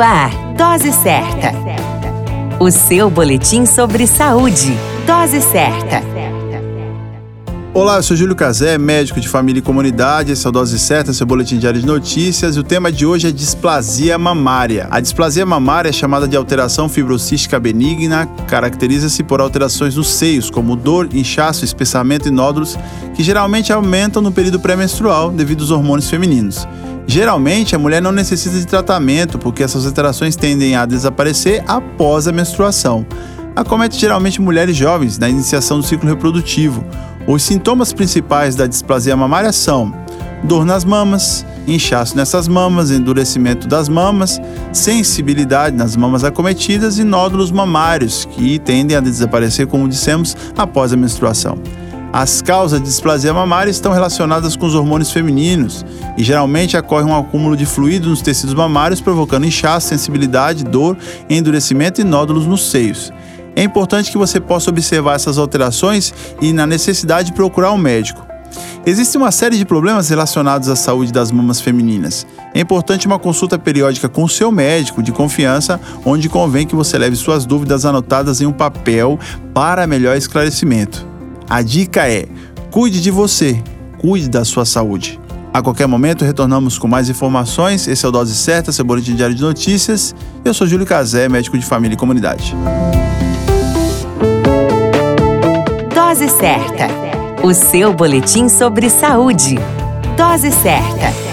Ar, Dose Certa. O seu boletim sobre saúde. Dose Certa. Olá, eu sou Júlio Cazé, médico de família e comunidade. Esse é o Dose Certa, seu boletim diário de notícias. O tema de hoje é displasia mamária. A displasia mamária é chamada de alteração fibrocística benigna, caracteriza-se por alterações nos seios, como dor, inchaço, espessamento e nódulos, que geralmente aumentam no período pré-menstrual devido aos hormônios femininos. Geralmente, a mulher não necessita de tratamento, porque essas alterações tendem a desaparecer após a menstruação. Acomete geralmente mulheres jovens na iniciação do ciclo reprodutivo. Os sintomas principais da displasia mamária são dor nas mamas, inchaço nessas mamas, endurecimento das mamas, sensibilidade nas mamas acometidas e nódulos mamários, que tendem a desaparecer, como dissemos, após a menstruação. As causas de displasia mamária estão relacionadas com os hormônios femininos e geralmente ocorre um acúmulo de fluido nos tecidos mamários, provocando inchaço, sensibilidade, dor, endurecimento e nódulos nos seios. É importante que você possa observar essas alterações e, na necessidade, procurar um médico. Existe uma série de problemas relacionados à saúde das mamas femininas. É importante uma consulta periódica com seu médico de confiança, onde convém que você leve suas dúvidas anotadas em um papel para melhor esclarecimento. A dica é: cuide de você, cuide da sua saúde. A qualquer momento retornamos com mais informações. Esse é o Dose Certa, seu boletim diário de notícias. Eu sou Júlio Cazé, médico de família e comunidade. Dose Certa, o seu boletim sobre saúde. Dose Certa.